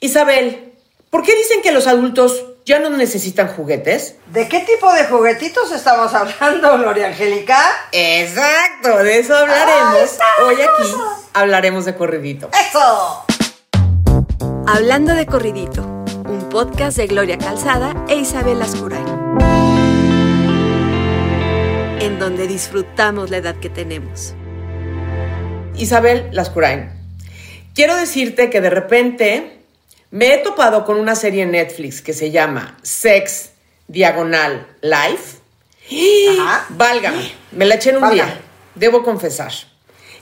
Isabel, ¿por qué dicen que los adultos ya no necesitan juguetes? ¿De qué tipo de juguetitos estamos hablando, Gloria Angélica? Exacto, de eso hablaremos. Hoy aquí hablaremos de corridito. ¡Eso! Hablando de corridito, un podcast de Gloria Calzada e Isabel Ascuray. En donde disfrutamos la edad que tenemos. Isabel Lascurain, quiero decirte que de repente me he topado con una serie en Netflix que se llama Sex Diagonal Life. Ajá. Válgame, me la eché en un Válgame. día, debo confesar.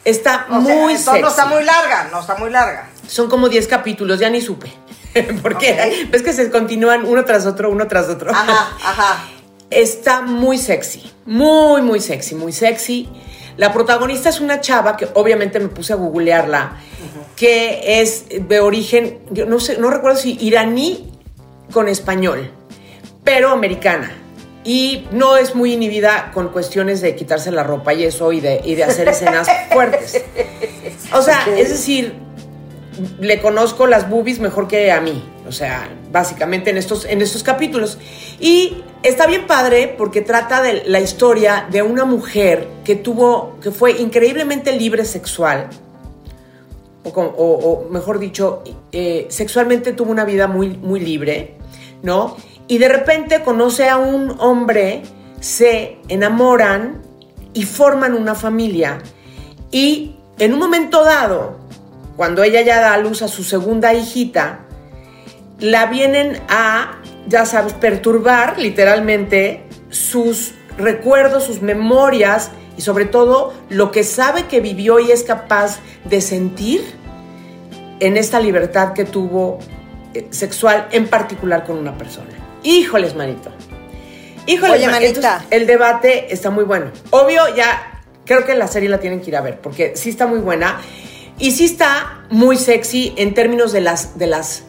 Está O muy sexy. no está muy larga, no está muy larga. Son como 10 capítulos, ya ni supe. Porque Ok. ves que se continúan uno tras otro, uno tras otro. Ajá, ajá. Está muy sexy, muy, muy sexy, muy sexy. La protagonista es una chava que obviamente me puse a googlearla, que es de origen, yo no sé, no recuerdo si iraní con español, pero americana. Y no es muy inhibida con cuestiones de quitarse la ropa y eso y de, y de hacer escenas fuertes. O sea, es decir, le conozco las boobies mejor que a mí. O sea, básicamente en estos, en estos capítulos. Y está bien padre porque trata de la historia de una mujer que tuvo, que fue increíblemente libre sexual. O, mejor dicho, eh, sexualmente tuvo una vida muy, muy libre, ¿no? Y de repente conoce a un hombre, se enamoran y forman una familia. Y en un momento dado, cuando ella ya da a luz a su segunda hijita, la vienen a, ya sabes, perturbar literalmente sus recuerdos, sus memorias y sobre todo lo que sabe que vivió y es capaz de sentir en esta libertad que tuvo eh, sexual, en particular con una persona. Híjoles, manito. Híjoles, Oye, ma- manita. entonces, el debate está muy bueno. Obvio, ya creo que la serie la tienen que ir a ver, porque sí está muy buena. Y sí está muy sexy en términos de las, de las,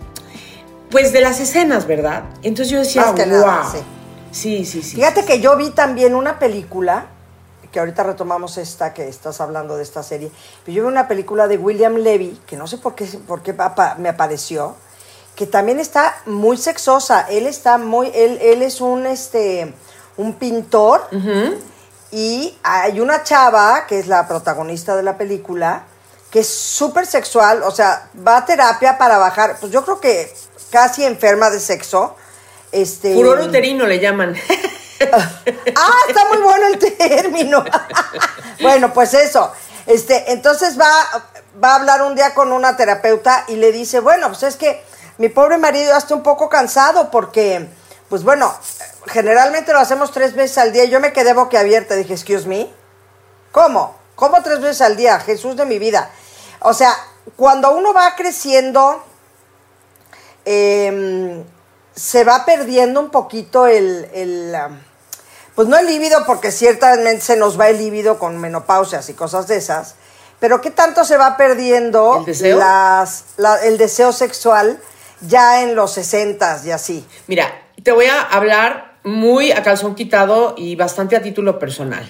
pues de las escenas, ¿verdad? Entonces yo decía, wow. nada, sí. Sí, sí, sí. Fíjate que yo vi también una película, que ahorita retomamos esta que estás hablando de esta serie, pero yo vi una película de William Levy, que no sé por qué, por qué me apareció, que también está muy sexosa. Él está muy, él, él es un este un pintor y hay una chava que es la protagonista de la película que es súper sexual, o sea, va a terapia para bajar, pues yo creo que casi enferma de sexo. Este, Furor uterino le llaman. Ah, está muy bueno el término. bueno, pues eso. Este, entonces va, va a hablar un día con una terapeuta y le dice, bueno, pues es que mi pobre marido ya está un poco cansado porque, pues bueno, generalmente lo hacemos tres veces al día. Yo me quedé boquiabierta, dije, excuse me, ¿cómo? ¿Cómo tres veces al día? Jesús de mi vida. O sea, cuando uno va creciendo, em, se va perdiendo un poquito el, el, am, pues no el líbido, porque ciertamente se nos va el líbido con menopausias y cosas de esas, pero ¿qué tanto se va perdiendo ¿El deseo? las- la- el deseo sexual ya en los 60 y así? Mira, te voy a hablar muy a calzón quitado y bastante a título personal.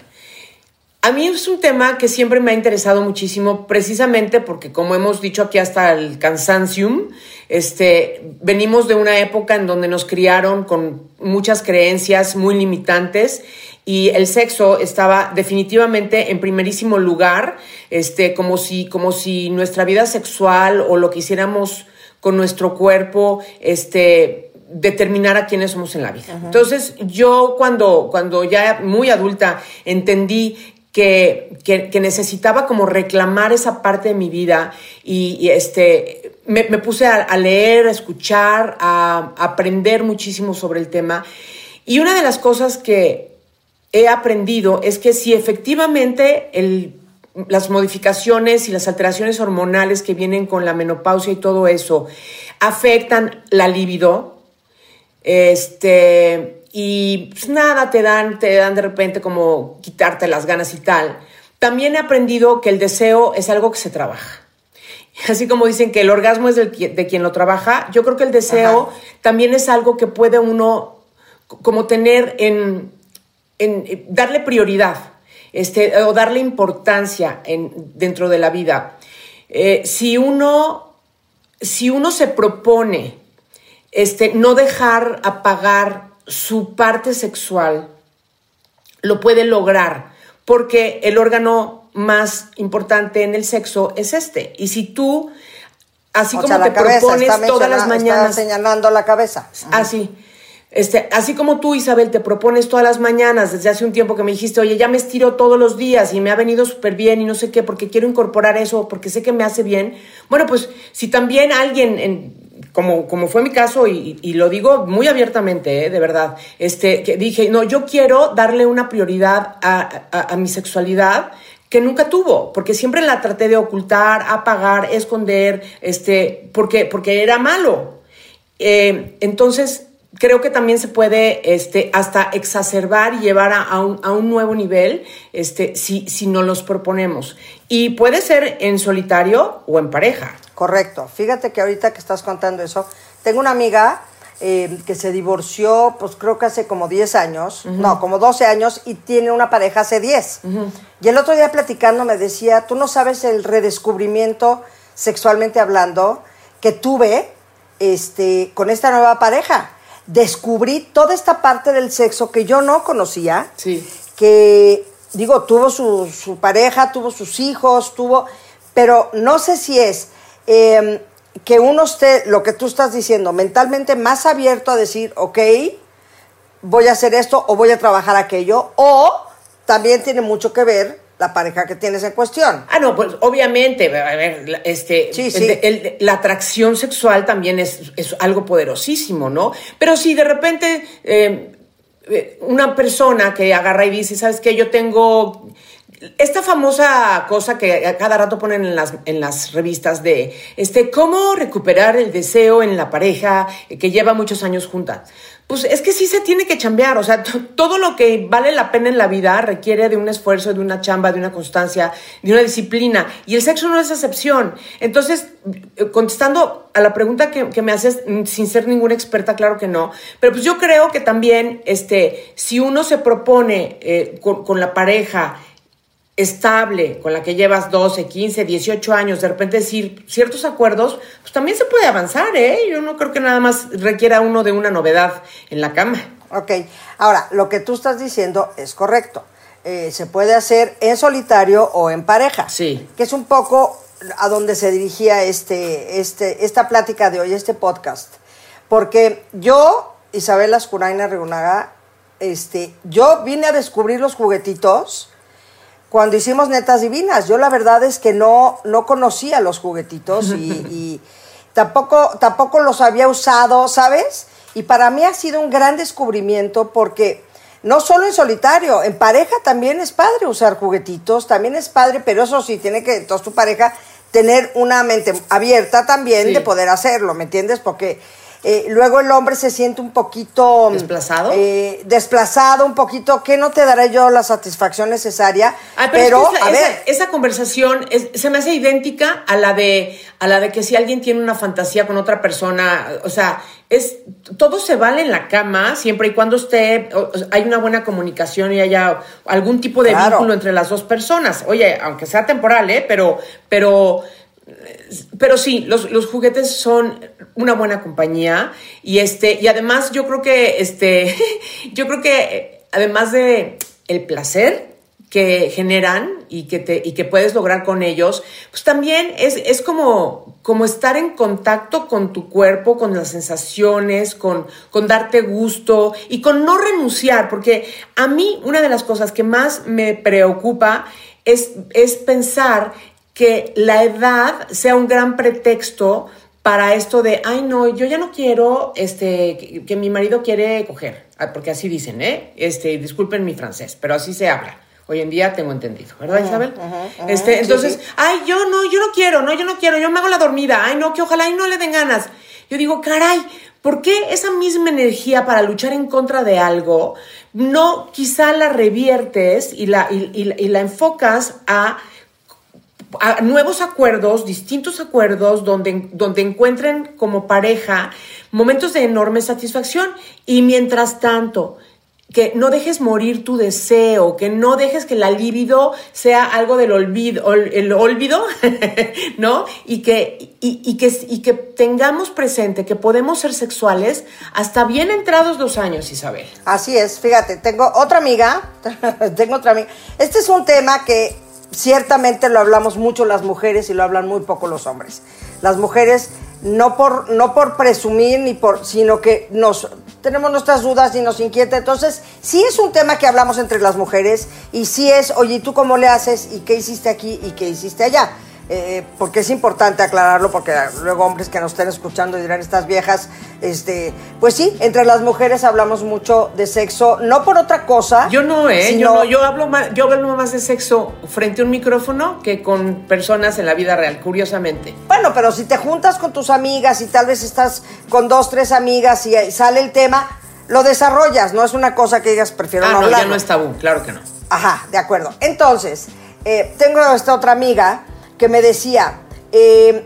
A mí es un tema que siempre me ha interesado muchísimo, precisamente porque, como hemos dicho aquí hasta el cansancium, este, venimos de una época en donde nos criaron con muchas creencias muy limitantes y el sexo estaba definitivamente en primerísimo lugar, este, como si, como si nuestra vida sexual o lo que hiciéramos con nuestro cuerpo, este, determinara quiénes somos en la vida. Entonces, yo cuando, cuando ya muy adulta entendí que, que- que necesitaba como reclamar esa parte de mi vida y, y, este, me, puse a, leer, a escuchar, a, aprender muchísimo sobre el tema. Y una de las cosas que he aprendido es que si efectivamente las modificaciones y las alteraciones hormonales que vienen con la menopausia y todo eso afectan la libido, este, y pues nada, te dan, te dan de repente como quitarte las ganas y tal. También he aprendido que el deseo es algo que se trabaja. Así como dicen que el orgasmo es del de quien lo trabaja, yo creo que el deseo Ajá. también es algo que puede uno como tener en, en eh, darle prioridad este, o darle importancia en, dentro de la vida. Eh, si uno si uno se propone este, no dejar apagar su parte sexual, lo puede lograr, porque el órgano más importante en el sexo es este. Y si tú, así como te propones todas las mañanas... señalando la cabeza. Así. Este, así como tú, Isabel, te propones todas las mañanas desde hace un tiempo que me dijiste, oye, ya me estiro todos los días y me ha venido súper bien y no sé qué, porque quiero incorporar eso, porque sé que me hace bien. Bueno, pues si también alguien, en, como, como fue mi caso, y, lo digo muy abiertamente, ¿eh? de verdad, este, que dije, no, yo quiero darle una prioridad a, a mi sexualidad que nunca tuvo, porque siempre la traté de ocultar, apagar, esconder, este, porque, porque era malo. Eh, entonces, creo que también se puede este, hasta exacerbar y llevar a, un, nuevo nivel este, si, si nos los proponemos. Y puede ser en solitario o en pareja. Correcto. Fíjate que ahorita que estás contando eso, tengo una amiga eh, que se divorció, pues creo que hace como 10 años, no, como 12 años, y tiene una pareja hace 10. Y el otro día platicando me decía, tú no sabes el redescubrimiento sexualmente hablando que tuve este, con esta nueva pareja descubrí toda esta parte del sexo que yo no conocía. Sí. Que, digo, tuvo su, pareja, tuvo sus hijos, tuvo. Pero no sé si es em, que uno esté, lo que tú estás diciendo, mentalmente más abierto a decir, ok, voy a hacer esto o voy a trabajar aquello, o también tiene mucho que ver la pareja que tienes en cuestión. Ah, no, pues obviamente, a ver, este, la atracción sexual también es, algo poderosísimo, ¿no? Pero si de repente em, eh, una persona que agarra y dice, ¿sabes qué? Yo tengo esta famosa cosa que a cada rato ponen en las, en las revistas de este, cómo recuperar el deseo en la pareja que lleva muchos años juntas. Pues es que sí se tiene que chambear, o sea, todo lo que vale la pena en la vida requiere de un esfuerzo, de una chamba, de una constancia, de una disciplina, y el sexo no es excepción. Entonces, eh, contestando a la pregunta que, me haces, mm, sin ser ninguna experta, claro que no, pero pues yo creo que también, este, si uno se propone eh, con, con la pareja, estable, con la que llevas 12, 15, 18 años, de repente decir ciertos acuerdos, pues también se puede avanzar, ¿eh? Yo no creo que nada más requiera uno de una novedad en la cama. Ok, ahora, lo que tú estás diciendo es correcto. Eh, se puede hacer en solitario o en pareja. Sí. Que es un poco a donde se dirigía este, este, esta plática de hoy, este podcast. Porque yo, Isabel Ascuraina Regunaga, este, yo vine a descubrir los juguetitos cuando hicimos Netas Divinas. Yo la verdad es que no, no conocía los juguetitos y, tampoco, tampoco los había usado, ¿sabes? Y para mí ha sido un gran descubrimiento porque no solo en solitario, en pareja también es padre usar juguetitos, también es padre, pero eso sí, tiene que, entonces tu pareja, tener una mente abierta también de poder hacerlo, ¿me entiendes? Porque eh, luego el hombre se siente un poquito... Mm, ¿Desplazado? Eh, desplazado, un poquito, que no te daré yo la satisfacción necesaria. pero, a ver... Esa conversación se me hace idéntica a la, de, a la de que si alguien tiene una fantasía con otra persona, o sea, es todo se vale en la cama siempre y cuando esté hay una buena comunicación y haya algún tipo de vínculo entre las dos personas. Oye, aunque sea temporal, ¿eh? Pero, pero pero sí, los, los, juguetes son una buena compañía y este, y además yo creo que este, yo creo que además de el placer que generan y que, te, y que puedes lograr con ellos, pues también es, es como, como estar en contacto con tu cuerpo, con las sensaciones, con, con darte gusto y con no renunciar, porque a mí una de las cosas que más me preocupa es, es pensar que la edad sea un gran pretexto para esto de, ay no, yo ya no quiero, este, que, mi marido quiere coger, porque así dicen, ¿eh? Este, disculpen mi francés, pero así se habla. Hoy en día tengo entendido, ¿verdad, Isabel? este, entonces, ay, yo no, yo no quiero, no, yo no quiero, yo me hago la dormida, ay, no, que ojalá y no le den ganas. Yo digo, caray, ¿por qué esa misma energía para luchar en contra de algo no quizá la reviertes y la, y la enfocas a nuevos acuerdos, distintos acuerdos, donde, donde encuentren como pareja momentos de enorme satisfacción. Y mientras tanto, que no dejes morir tu deseo, que no dejes que la libido sea algo del olvido, el olvido, ¿no? Y que, y, que, y que tengamos presente que podemos ser sexuales hasta bien entrados los años, Isabel. Así es, fíjate, tengo otra amiga, tengo otra amiga. Este es un tema que ciertamente lo hablamos mucho las mujeres y lo hablan muy poco los hombres. Las mujeres no por, no por presumir, ni por, sino que nos tenemos nuestras dudas y nos inquieta. Entonces, sí es un tema que hablamos entre las mujeres y sí es, oye, ¿tú cómo le haces? ¿Y qué hiciste aquí? ¿Y qué hiciste allá? Eh, porque es importante aclararlo, porque luego hombres que nos estén escuchando dirán estas viejas, este, pues sí, entre las mujeres hablamos mucho de sexo, no por otra cosa. Yo no, eh, yo no, yo hablo más, yo hablo más de sexo frente a un micrófono que con personas en la vida real, curiosamente. Bueno, pero si te juntas con tus amigas y tal vez estás con dos, tres amigas y sale el tema, lo desarrollas, no es una cosa que digas, prefiero ah, no, no ya no es tabú, claro que no. Ajá, de acuerdo. Entonces, eh, tengo esta otra amiga que me decía, eh,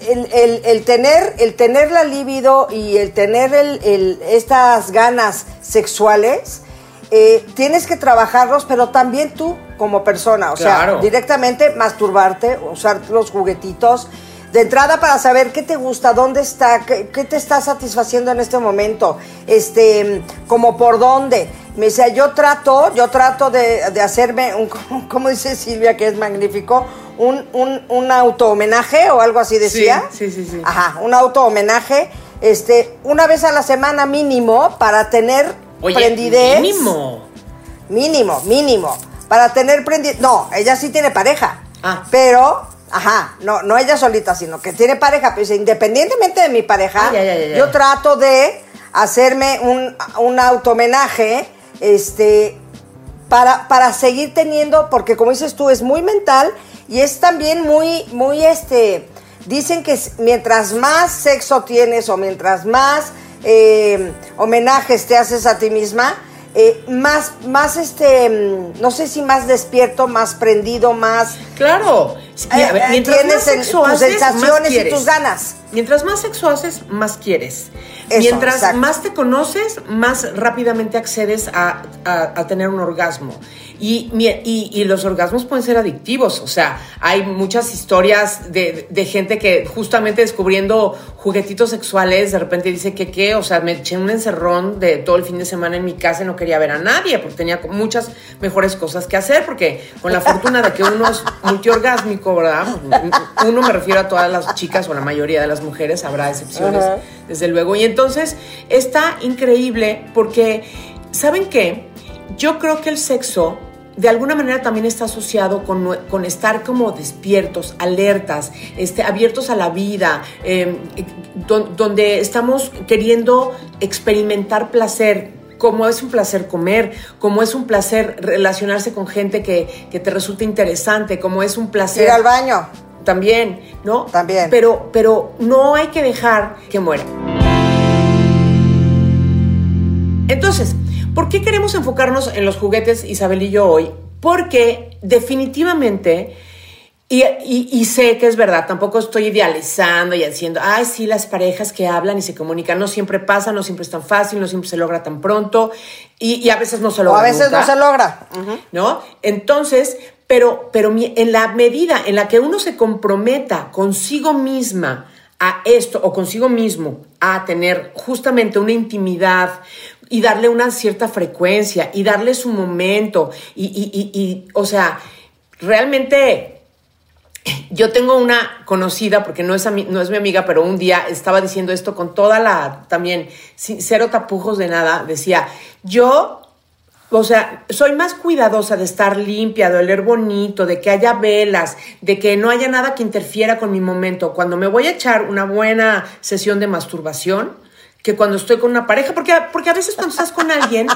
el, tener, el tener la libido y el tener el, estas ganas sexuales, eh, tienes que trabajarlos, pero también tú como persona, o sea, directamente masturbarte, usar los juguetitos, de entrada para saber qué te gusta, dónde está, qué, te está satisfaciendo en este momento, este, como por dónde. Me decía, yo trato, yo trato de, hacerme, un, como dice Silvia, que es magnífico, un, un, un auto homenaje o algo así decía. Sí, sí, sí. Ajá, un auto homenaje, este, una vez a la semana mínimo para tener prendidez. Mínimo. Mínimo, mínimo. Para tener prendidez. No, ella sí tiene pareja. Ah. Pero Ajá, no, no ella solita, sino que tiene pareja. Pero independientemente de mi pareja, yo trato de hacerme un, un auto-homenaje, este, para, para seguir teniendo, porque como dices tú, es muy mental y es también muy, muy, este, dicen que mientras más sexo tienes o mientras más eh, homenajes te haces a ti misma, eh, más, más este, mm, no sé si más despierto, más prendido, más... Claro, eh, mientras más sexo tus sensaciones y tus ganas. Mientras más sexo haces, más quieres. mientras más te conoces, más rápidamente accedes a, a tener un orgasmo. Y, y, los orgasmos pueden ser adictivos, o sea, hay muchas historias de, gente que justamente descubriendo juguetitos sexuales, de repente dice que qué, o sea, me eché un encerrón de todo el fin de semana en mi casa y no quería ver a nadie, porque tenía muchas mejores cosas que hacer, porque con la fortuna de que uno es multiorgásmico, ¿verdad? Uno me refiero a todas las chicas o la mayoría de las mujeres, habrá excepciones, desde luego. Y entonces está increíble porque, ¿saben qué? Yo creo que el sexo de alguna manera también está asociado con, estar como despiertos, alertas, este, abiertos a la vida, em, donde estamos queriendo experimentar placer, como es un placer comer, como es un placer relacionarse con gente que, te resulta interesante, como es un placer... Ir al baño. También, ¿no? También. Pero, pero no hay que dejar que muera. Entonces, ¿Por qué queremos enfocarnos en los juguetes, Isabel y yo, hoy? Porque definitivamente, y, sé que es verdad, tampoco estoy idealizando y haciendo, ay, sí, las parejas que hablan y se comunican, no siempre pasa, no siempre es tan fácil, no siempre se logra tan pronto, y, a veces no se logra. O a veces no se logra. ¿No? Entonces, pero, pero en la medida en la que uno se comprometa consigo misma, a esto o consigo mismo a tener justamente una intimidad, y darle una cierta frecuencia y darle su momento. Y, y, y, o sea, realmente yo tengo una conocida, porque no es, no es mi amiga, pero un día estaba diciendo esto con toda la, también, cero tapujos de nada, decía, yo o sea, soy más cuidadosa de estar limpia, de oler bonito, de que haya velas, de que no haya nada que interfiera con mi momento. Cuando me voy a echar una buena sesión de masturbación, que cuando estoy con una pareja, porque, porque a veces cuando estás con alguien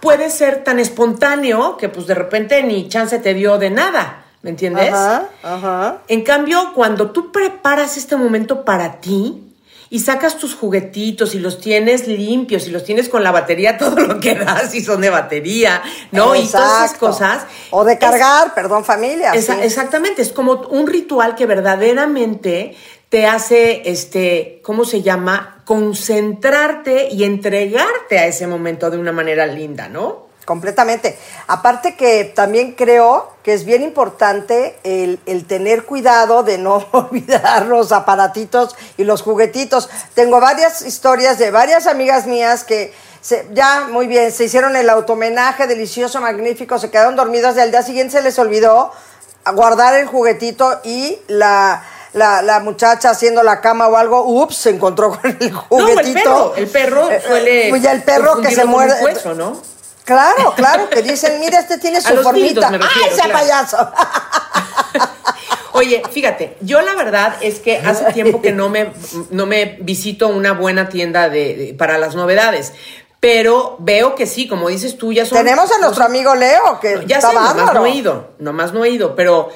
puede ser tan espontáneo que pues de repente ni chance te dio de nada, ¿me entiendes? Ajá, ajá. En cambio, cuando tú preparas este momento para ti, y sacas tus juguetitos y los tienes limpios y los tienes con la batería, todo lo que das y son de batería, ¿no? Y todas esas cosas. O de cargar, perdón familia. Exactamente, es como un ritual que verdaderamente te hace, este, ¿cómo se llama? Concentrarte y entregarte a ese momento de una manera linda, ¿no? Completamente. Aparte que también creo que es bien importante el, el, tener cuidado de no olvidar los aparatitos y los juguetitos. Tengo varias historias de varias amigas mías que se, ya, muy bien, se hicieron el automenaje delicioso, magnífico, se quedaron dormidas y al día siguiente se les olvidó guardar el juguetito y la, la, la, muchacha haciendo la cama o algo, ups, se encontró con el juguetito. No, el perro, el perro suele. Pues ya el perro que se muerde. Hueso, ¿no? Claro, claro, que dicen, mira, este tiene su formita. Refiero, ¡Ay, ese claro. payaso! Oye, fíjate, yo la verdad es que hace tiempo que no me, no me visito una buena tienda de, de, para las novedades. Pero veo que sí, como dices tú, ya son. Tenemos a nuestro amigo Leo, que ya está sé, nomás no he ido, nomás no he ido, pero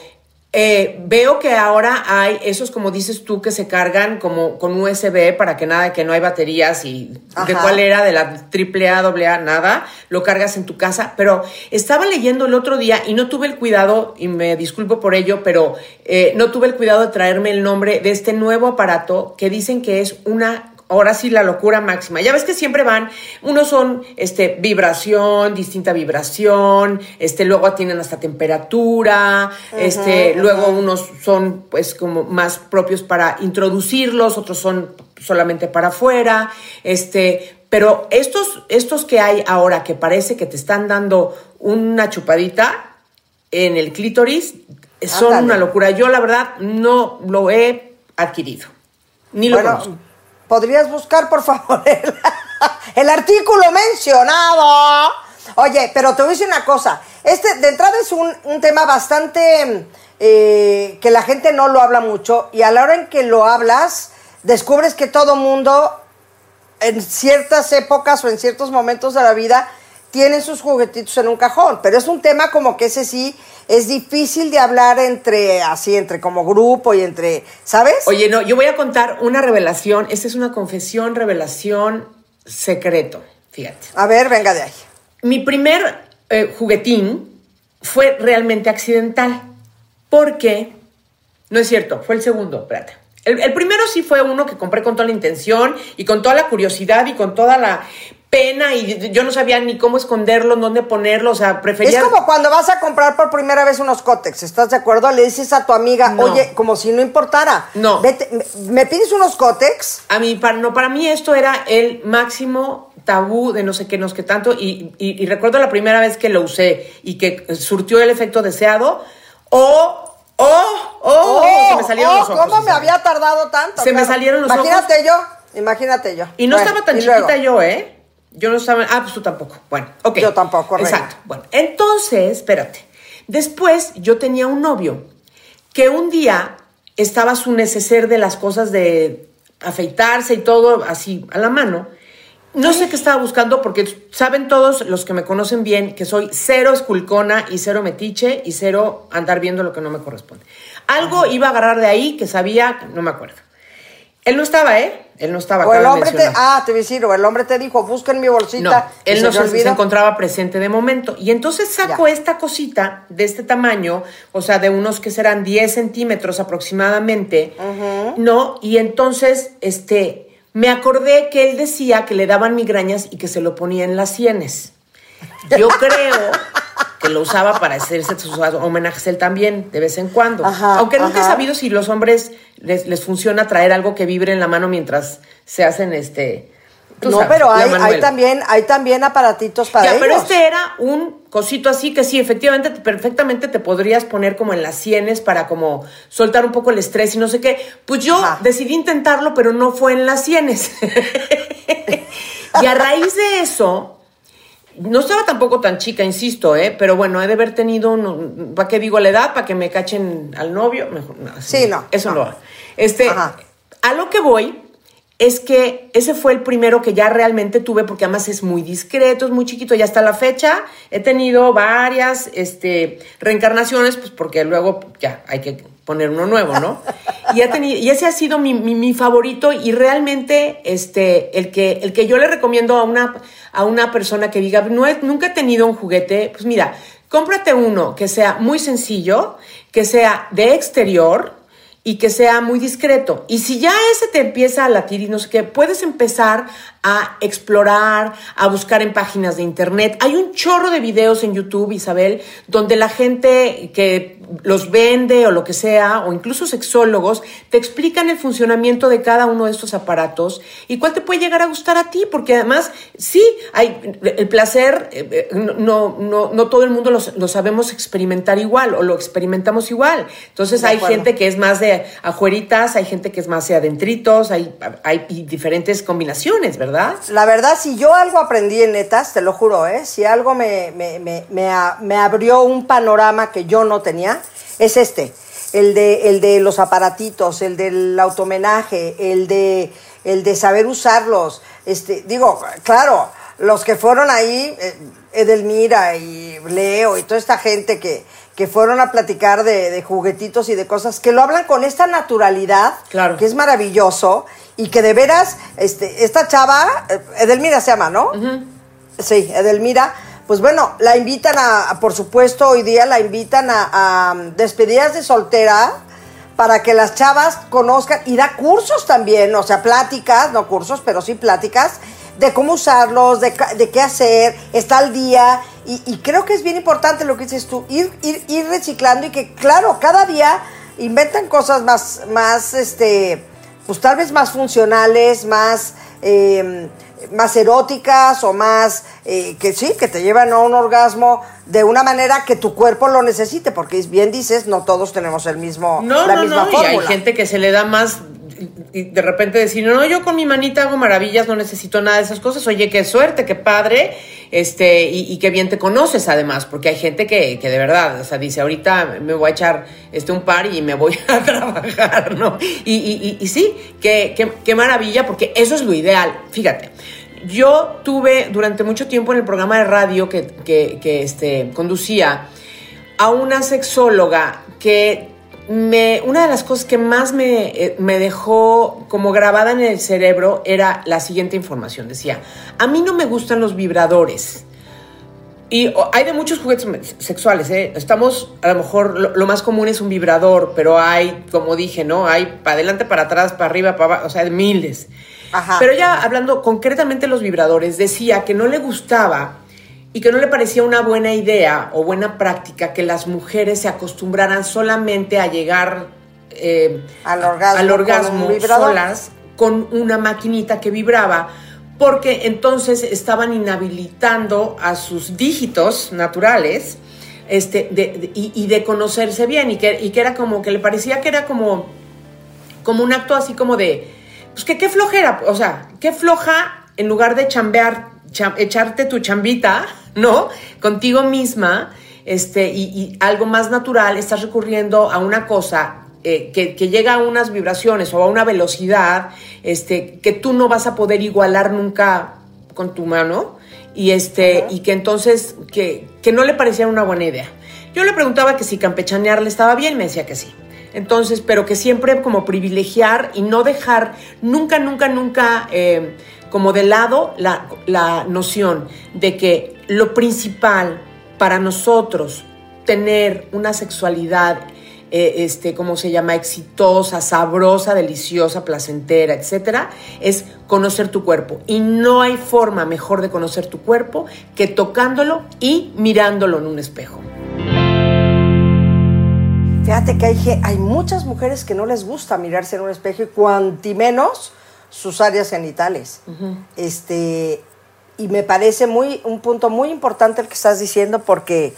eh, veo que ahora hay esos, como dices tú, que se cargan como con USB para que nada, que no hay baterías y de cuál era, de la triple A, doble A, nada, lo cargas en tu casa. Pero estaba leyendo el otro día y no tuve el cuidado, y me disculpo por ello, pero eh, no tuve el cuidado de traerme el nombre de este nuevo aparato que dicen que es una ahora sí la locura máxima. Ya ves que siempre van, unos son este vibración, distinta vibración, este luego tienen hasta temperatura, este luego unos son pues como más propios para introducirlos, otros son solamente para afuera, este, pero estos estos que hay ahora que parece que te están dando una chupadita en el clítoris son Ándale. una locura. Yo la verdad no lo he adquirido. Ni lo Bueno, conozco. Podrías buscar, por favor, el, artículo mencionado. Oye, pero te voy a decir una cosa. Este, de entrada, es un, un tema bastante eh, que la gente no lo habla mucho. Y a la hora en que lo hablas, descubres que todo mundo, en ciertas épocas o en ciertos momentos de la vida, tiene sus juguetitos en un cajón. Pero es un tema como que ese sí es difícil de hablar entre, así, entre como grupo y entre, ¿sabes? Oye, no, yo voy a contar una revelación. Esta es una confesión, revelación, secreto. Fíjate. A ver, venga de ahí. Mi primer eh, juguetín fue realmente accidental. Porque, no es cierto, fue el segundo, espérate. El, el primero sí fue uno que compré con toda la intención y con toda la curiosidad y con toda la pena y yo no sabía ni cómo esconderlo, dónde ponerlo, o sea, prefería... Es como cuando vas a comprar por primera vez unos cótex, ¿estás de acuerdo? Le dices a tu amiga, No. oye, como si no importara. No. Vete, me, me pides unos cótex? A mí, para, no, para mí esto era el máximo tabú de no sé qué, no sé qué tanto. Y, y- y recuerdo la primera vez que lo usé y que surtió el efecto deseado. ¡Oh! ¡Oh! ¡Oh! se me salieron oh, los ojos. ¿Cómo o me había tardado tanto? Se me salieron los imagínate yo, imagínate yo. Y no Bueno, estaba tan chiquita luego. yo, ¿eh? Yo no estaba. Ah, pues tú tampoco. Bueno, ok. Yo tampoco, reina. Exacto. Bueno, entonces, espérate. Después yo tenía un novio que un día estaba su neceser de las cosas de afeitarse y todo así a la mano. No sé qué estaba buscando porque saben todos los que me conocen bien que soy cero esculcona y cero metiche y cero andar viendo lo que no me corresponde. Algo iba a agarrar de ahí que sabía, no me acuerdo. Él no estaba, ¿eh? Él no estaba. O el hombre te, ah, te voy a decir, o el hombre te dijo, busca en mi bolsita. No, él no se, encontraba presente de momento. Y entonces sacó Ya. esta cosita de este tamaño, o sea, de unos que serán 10 centímetros aproximadamente, ¿no? Y entonces, este, me acordé que él decía que le daban migrañas y que se lo ponía en las sienes. Yo creo lo usaba para hacerse sus homenajes él también, de vez en cuando. Ajá, Aunque nunca he ajá. sabido si los hombres les, les funciona traer algo que vibre en la mano mientras se hacen este. No, sabes, pero hay, también, hay también aparatitos para Ya, ellos. pero este era un cosito así que sí, efectivamente, te- perfectamente te podrías poner como en las sienes para como soltar un poco el estrés y no sé qué. Pues yo Ajá. decidí intentarlo, pero no fue en las sienes. y a raíz de eso, no estaba tampoco tan chica, insisto, ¿eh? Pero bueno, he de haber tenido, un- ¿para qué digo la edad? ¿Para que me cachen al novio? Mejor, no, Sí, no, Eso no. no. Este, Ajá. a lo que voy es que ese fue el primero que ya realmente tuve, porque además es muy discreto, es muy chiquito, y hasta la fecha he tenido varias este, reencarnaciones, pues porque luego ya hay que poner uno nuevo, ¿no? Y, ese ha sido mi favorito y realmente este, el, que, el que yo le recomiendo a una, a una persona que diga, no he- nunca he tenido un juguete, pues mira, cómprate uno que sea muy sencillo, que sea de exterior, y que sea muy discreto. Y si ya ese te empieza a latir y no sé qué, puedes empezar a explorar, a buscar en páginas de internet. Hay un chorro de videos en YouTube, Isabel, donde la gente que los vende o lo que sea, o incluso sexólogos, te explican el funcionamiento de cada uno de estos aparatos y cuál te puede llegar a gustar a ti, porque además, sí, hay el placer, eh, eh, no, no, no todo el mundo lo, sabemos experimentar igual o lo experimentamos igual. Entonces hay gente que es más de ajueritas, hay gente que es más de adentritos, hay, hay diferentes combinaciones, ¿verdad? La verdad, si yo algo aprendí en netas, te lo juro, ¿eh? si algo me, me, me, me abrió un panorama que yo no tenía, es este, el de, el de los aparatitos, el del automenaje, el de, el de saber usarlos. Este, digo, claro, los que fueron ahí, eh, Edelmira y Leo y toda esta gente que, que fueron a platicar de, juguetitos y de cosas, que lo hablan con esta naturalidad, claro. que es maravilloso, y que de veras, este, esta chava, eh, Edelmira se llama, ¿no? Sí, Edelmira pues bueno, la invitan a, por supuesto, hoy día la invitan a, despedidas de soltera para que las chavas conozcan y da cursos también, o sea, pláticas, no cursos, pero sí pláticas de cómo usarlos, de, qué hacer, está al día. Y, creo que es bien importante lo que dices tú, ir, ir, ir reciclando y que, claro, cada día inventan cosas más, más, este, pues tal vez más funcionales, más... Eh, más eróticas o más eh, que sí, que te llevan a un orgasmo de una manera que tu cuerpo lo necesite, porque bien dices, no todos tenemos el mismo no, la no, misma no. Y hay gente que se le da más y de repente decir, no, yo con mi manita hago maravillas, no necesito nada de esas cosas. Oye, qué suerte, qué padre, este, y, qué bien te conoces además, porque hay gente que, que, de verdad, o sea, dice, ahorita me voy a echar este un par y me voy a trabajar, ¿no? Y, y, y sí, qué, qué, qué maravilla, porque eso es lo ideal. Fíjate, yo tuve durante mucho tiempo en el programa de radio que, que, este, conducía a una sexóloga que me, una de las cosas que más me, eh, me, dejó como grabada en el cerebro era la siguiente información. Decía, a mí no me gustan los vibradores. Y hay de muchos juguetes sexuales, ¿eh? Estamos, a lo mejor, lo, lo, más común es un vibrador, pero hay, como dije, ¿no? Hay para adelante, para atrás, para arriba, para abajo, o sea, miles. Pero ya hablando concretamente de los vibradores, decía que no le gustaba y que no le parecía una buena idea o buena práctica que las mujeres se acostumbraran solamente a llegar eh, al orgasmo, con solas con una maquinita que vibraba, porque entonces estaban inhabilitando a sus dígitos naturales este, y, de conocerse bien y que, y que era como que le parecía que era como, como un acto así como de pues que qué flojera, o sea, qué floja en lugar de chambear, echarte tu chambita, ¿no? Contigo misma, este, y, algo más natural, estás recurriendo a una cosa eh, que, llega a unas vibraciones o a una velocidad este, que tú no vas a poder igualar nunca con tu mano y, este, y que entonces que, que no le parecía una buena idea. Yo le preguntaba que si campechanear le estaba bien, me decía que sí. Entonces, pero que siempre como privilegiar y no dejar nunca, nunca, nunca eh, como de lado la, la noción de que lo principal para nosotros tener una sexualidad eh, este, ¿cómo se llama? Exitosa, sabrosa, deliciosa, placentera, etcétera, es conocer tu cuerpo. Y no hay forma mejor de conocer tu cuerpo que tocándolo y mirándolo en un espejo. Fíjate que hay, hay muchas mujeres que no les gusta mirarse en un espejo y cuanti menos sus áreas genitales. este, y me parece muy, un punto muy importante el que estás diciendo porque,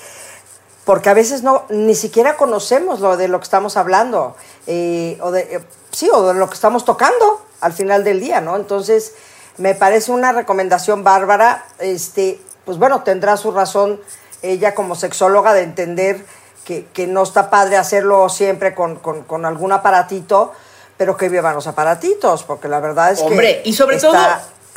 porque a veces no, ni siquiera conocemos lo de lo que estamos hablando. Eh, o de, eh, sí, o de lo que estamos tocando al final del día, ¿no? Entonces, me parece una recomendación bárbara. Este, pues bueno, tendrá su razón ella como sexóloga de entender que, no está padre hacerlo siempre con, algún aparatito, pero que vivan los aparatitos, porque la verdad es que... Hombre, y sobre todo...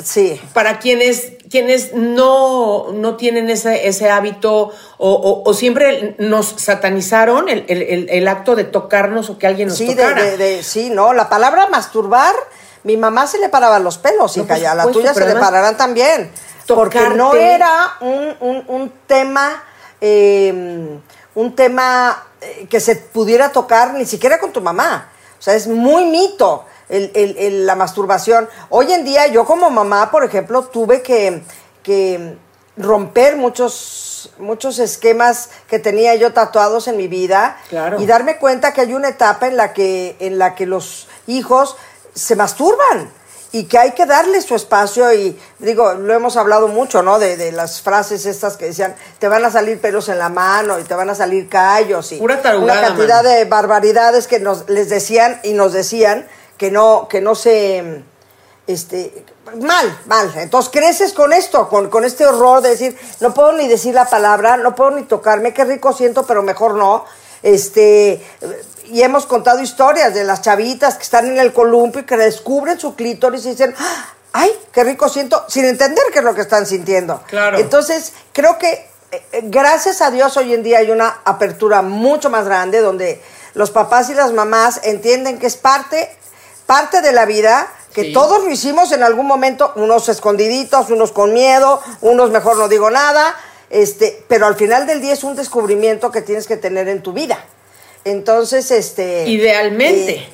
Sí. Para quienes, quienes no, no tienen ese, ese hábito o, siempre nos satanizaron el, acto de tocarnos o que alguien nos sí, tocara. De, sí, no, la palabra masturbar, mi mamá se le paraban los pelos, hija, ya la tuya se le pararán también. Porque no era un, tema... Eh, un tema eh, que se pudiera tocar ni siquiera con tu mamá. O sea, es muy mito el- el- el- la masturbación. Hoy en día, yo como mamá, por ejemplo, tuve que, que romper muchos, muchos esquemas que tenía yo tatuados en mi vida Claro. y darme cuenta que hay una etapa en la que, en la que los hijos se masturban y que hay que darle su espacio y digo, lo hemos hablado mucho, ¿no? De, de las frases estas que decían, te van a salir pelos en la mano y te van a salir callos y Pura tarugada, una cantidad de barbaridades que nos les decían y nos decían que no que no se este mal, mal. Entonces creces con esto, con, con este horror de decir, no puedo ni decir la palabra, no puedo ni tocarme, qué rico siento, pero mejor no. Este, y hemos contado historias de las chavitas que están en el columpio y que descubren su clítoris y dicen, "Ah, ay, qué rico siento, sin entender qué es lo que están sintiendo. Claro. Entonces, creo que eh, eh, gracias a Dios hoy en día hay una apertura mucho más grande donde los papás y las mamás entienden que es parte, parte de la vida, que Sí. todos lo hicimos en algún momento, unos escondiditos, unos con miedo, unos mejor no digo nada, este, pero al final del día es un descubrimiento que tienes que tener en tu vida. Entonces, este... Idealmente. eh,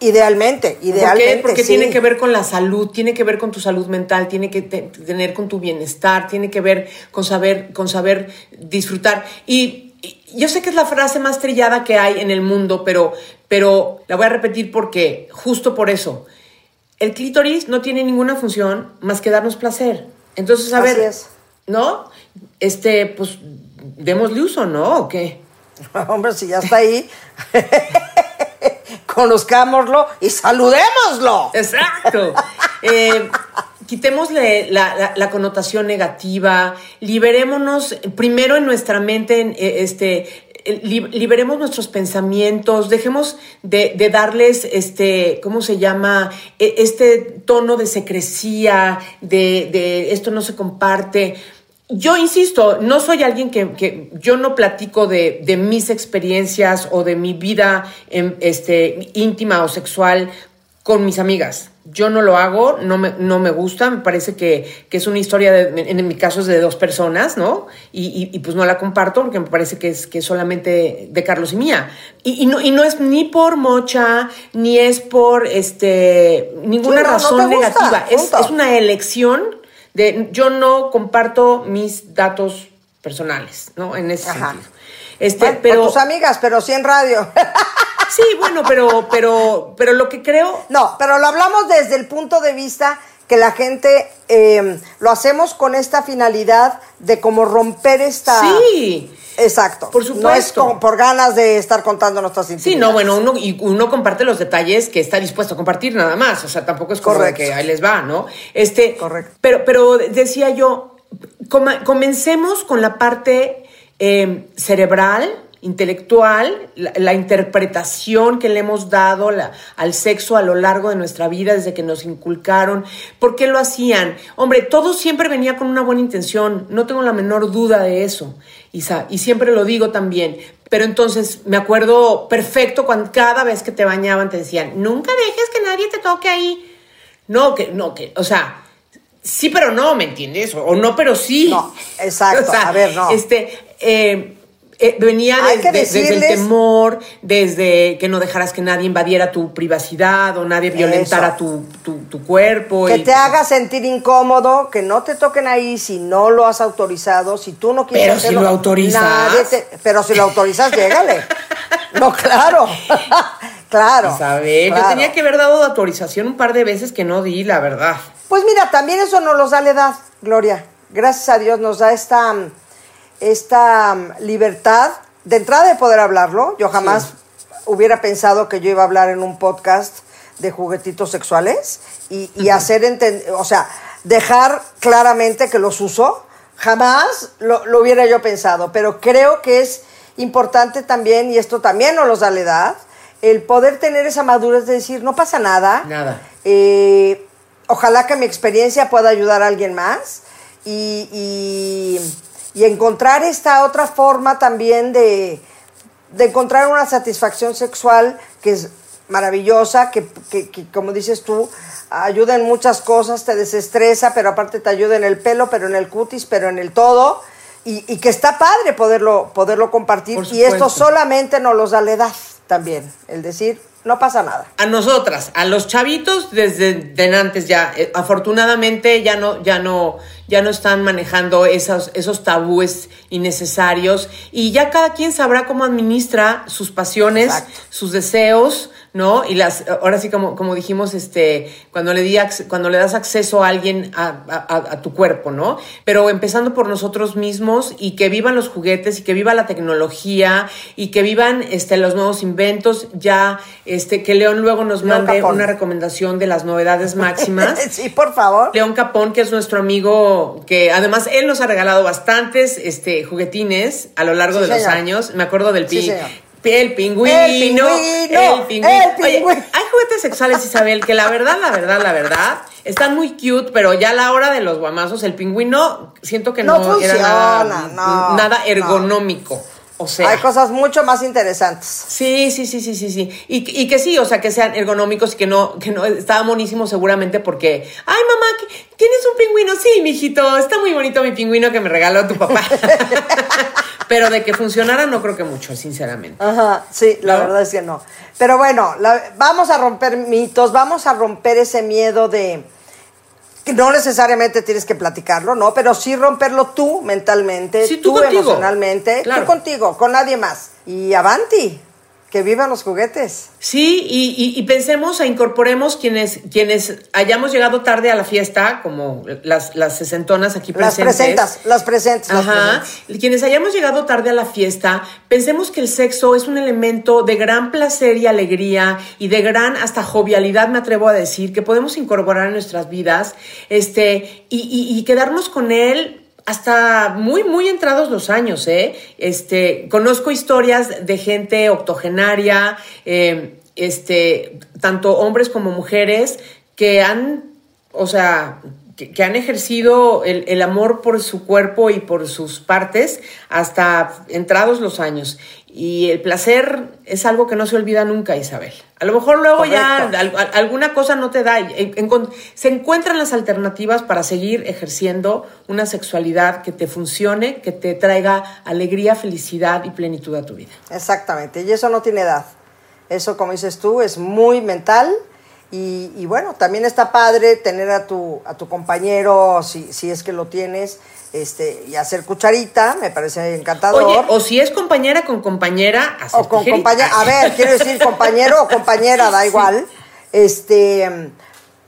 idealmente, ¿Por qué? idealmente. Porque sí. tiene que ver con la salud, tiene que ver con tu salud mental, tiene que te- tener con tu bienestar, tiene que ver con saber, con saber disfrutar. Y yo sé que es la frase más trillada que hay en el mundo, pero, pero la voy a repetir porque, justo por eso, el clítoris no tiene ninguna función más que darnos placer. Entonces, a Así ver, es. ¿no? Este, pues, démosle uso, ¿no? ¿O qué? Hombre, si ya está ahí, conozcámoslo y saludémoslo. Exacto. Eh, quitémosle la, connotación negativa, liberémonos primero en nuestra mente, en, eh, este, li- liberemos nuestros pensamientos, dejemos de, darles, este, ¿cómo se llama? E- Este tono de secrecía, de, de esto no se comparte. Yo insisto, no soy alguien que, que yo no platico de, de mis experiencias o de mi vida em, este, íntima o sexual con mis amigas. Yo no lo hago, no me, no me gusta, me parece que, que es una historia, de- en, en mi caso es de dos personas, ¿no? Y, y- y, pues no la comparto porque me parece que es, que es solamente de Carlos y mía. Y, y no, y no es ni por mocha, ni es por este, ninguna Sí, no, no razón gusta, negativa. Es, es una elección de, yo no comparto mis datos personales, ¿no? En ese Ajá. sentido. Este, Bueno, pero... Con tus amigas, pero sí en radio. Sí, bueno, pero, pero, pero lo que creo, no, pero lo hablamos desde el punto de vista que la gente eh, lo hacemos con esta finalidad de como romper esta... sí. Exacto. Por No es supuesto. como por ganas de estar contando nuestras intimidades. Sí, no, bueno, uno, y uno comparte los detalles que está dispuesto a compartir nada más. O sea, tampoco es como de Correcto. que ahí les va, ¿no? Este, Correcto. Pero, pero decía yo, comencemos con la parte eh, cerebral, intelectual, la, la interpretación que le hemos dado la- al sexo a lo largo de nuestra vida desde que nos inculcaron. ¿Por qué lo hacían? Hombre, todo siempre venía con una buena intención, no tengo la menor duda de eso, Isa, y siempre lo digo también. Pero entonces me acuerdo perfecto cuando cada vez que te bañaban te decían, nunca dejes que nadie te toque ahí. No, que, no, que, o sea, sí, pero no, ¿me entiendes? O, o no, pero sí. No, exacto, a ver, no. Este, eh, eh, venía desde el temor, desde que no dejaras que nadie invadiera tu privacidad o nadie violentara tu, tu, tu cuerpo. Que y- te haga sentir incómodo, que no te toquen ahí si no lo has autorizado, si tú no quieres Pero si lo autorizas. nadie te- pero si lo autorizas, llégale. No, claro. claro. Isabel, yo claro. tenía que haber dado autorización un par de veces que no di, la verdad. Pues mira, también eso nos los da la edad, Gloria. Gracias a Dios nos da esta, esta mm, libertad de entrada de poder hablarlo. Yo jamás hubiera pensado que yo iba a hablar en un podcast de juguetitos sexuales y, y hacer entender, o sea, dejar claramente que los uso. Jamás lo, lo hubiera yo pensado, pero creo que es importante también, y esto también nos los da la edad, el poder tener esa madurez de decir, no pasa nada. Nada. Eh, ojalá que mi experiencia pueda ayudar a alguien más y, y- y encontrar esta otra forma también de, de encontrar una satisfacción sexual que es maravillosa, que, que- que, como dices tú, ayuda en muchas cosas, te desestresa, pero aparte te ayuda en el pelo, pero en el cutis, pero en el todo. Y, y que está padre poderlo, poderlo compartir. Y esto solamente nos los da la edad también. El decir, no pasa nada. A nosotras, a los chavitos desde de antes ya, eh, afortunadamente ya no, ya no, ya no están manejando esos, esos tabúes innecesarios y ya cada quien sabrá cómo administra sus pasiones, Exacto. sus deseos, ¿no? Y las, ahora sí como, como dijimos, este, cuando le, di cuando le das acceso a alguien a, a- a- a tu cuerpo, ¿no? Pero empezando por nosotros mismos y que vivan los juguetes y que viva la tecnología y que vivan este, los nuevos inventos, ya este, que León luego nos mande una recomendación de las novedades máximas. sí, por favor. León Capón, que es nuestro amigo, que además él nos ha regalado bastantes este, juguetines a lo largo Sí, de los años. Me acuerdo del Sí, pi-. El pingüino. El pingüino, El pingüino. el Oye, pingüino. hay juguetes sexuales, Isabel, que la verdad, la verdad, la verdad, están muy cute, pero ya a la hora de los guamazos, el pingüino siento que No no, era nada, no, nada no. O sea, Hay cosas mucho más interesantes. Sí, sí, sí, sí, sí, sí. Y, y que sí, o sea, que sean ergonómicos y que no, que no, estaba monísimo seguramente porque, ay mamá, ¿qué- ¿tienes un pingüino? Sí, mijito, está muy bonito mi pingüino que me regaló tu papá. Pero de que funcionara no creo que mucho, sinceramente. Ajá, sí, la ¿No? verdad es que no. Pero bueno, la- vamos a romper mitos, vamos a romper ese miedo de no necesariamente tienes que platicarlo, ¿no? Pero sí romperlo tú mentalmente, Sí, tú emocionalmente, Claro. tú contigo, con nadie más. Y avanti, que vivan los juguetes. Sí, y, y- y pensemos e incorporemos quienes, quienes hayamos llegado tarde a la fiesta, como las, las sesentonas aquí Las presentes. presentas, las presentes, las Ajá. presentes. Quienes hayamos llegado tarde a la fiesta, pensemos que el sexo es un elemento de gran placer y alegría y de gran hasta jovialidad, me atrevo a decir, que podemos incorporar en nuestras vidas, este, y, y- y quedarnos con él hasta muy, muy entrados los años, ¿eh? Este, conozco historias de gente octogenaria, eh, este, tanto hombres como mujeres, que han, o sea, que, que han ejercido el, el amor por su cuerpo y por sus partes hasta entrados los años. Y el placer es algo que no se olvida nunca, Isabel. A lo mejor luego ya al- alguna cosa no te da. en- se encuentran las alternativas para seguir ejerciendo una sexualidad que te funcione, que te traiga alegría, felicidad y plenitud a tu vida. Exactamente, y eso no tiene edad. Eso, como dices tú, es muy mental. Y, y bueno, también está padre tener a tu, a tu compañero, si, si es que lo tienes, este, y hacer cucharita, me parece encantador. Oye, o si es compañera con compañera, hacer O con compañera, a ver, quiero decir compañero o compañera, da igual. Este,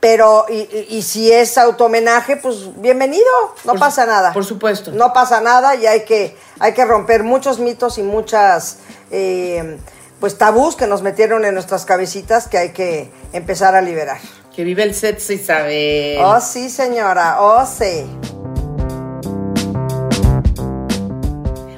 pero, y, y- y si es automenaje, pues bienvenido, no Por- pasa nada. por supuesto. No pasa nada y hay que, hay que romper muchos mitos y muchas, eh, pues tabús que nos metieron en nuestras cabecitas que hay que empezar a liberar. Que vive el sexo, Isabel. Oh, sí, señora, oh, sí.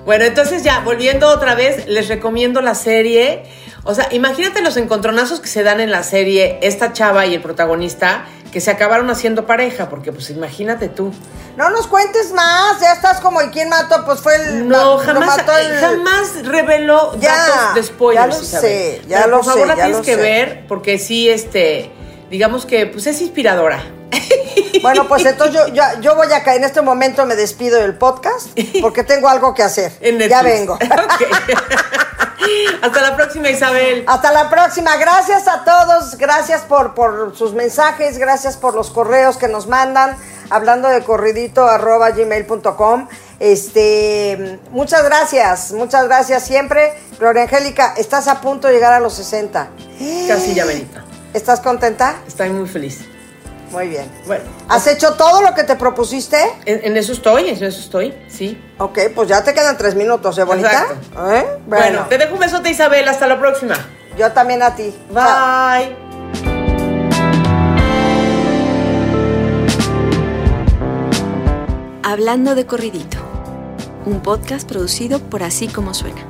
Bueno, entonces ya, volviendo otra vez, les recomiendo la serie. O sea, imagínate los encontronazos que se dan en la serie, esta chava y el protagonista, que se acabaron haciendo pareja, porque pues imagínate tú. No nos cuentes más, ya estás como, ¿y quién mató? Pues fue el... No, jamás, mató el- jamás reveló Ya, datos de spoilers, ya lo Isabel. sé, ya Pero lo por favor sé, la tienes que sé. ver, porque sí, este, digamos que pues es inspiradora. Bueno, pues entonces yo, yo, yo voy acá, en este momento me despido del podcast porque tengo algo que hacer. En ya vengo. Ok. Hasta la próxima, Isabel. Hasta la próxima. Gracias a todos. Gracias por, por sus mensajes. Gracias por los correos que nos mandan. Hablando de corridito arroba gmail.com. Este, muchas gracias. Muchas gracias siempre. Gloria Angélica, estás a punto de llegar a los 60. Casi ya, Benita. ¿Estás contenta? Estoy muy feliz. Muy bien. Bueno, ¿Has hecho todo lo que te propusiste? en, en eso estoy, en eso estoy, sí. Ok, pues ya te quedan tres minutos, ¿eh, bonita? Exacto. ¿Eh? Bueno, te dejo un besote, Isabel. Hasta la próxima. yo también a ti. Bye. Hablando de corridito, un podcast producido por Así Como Suena.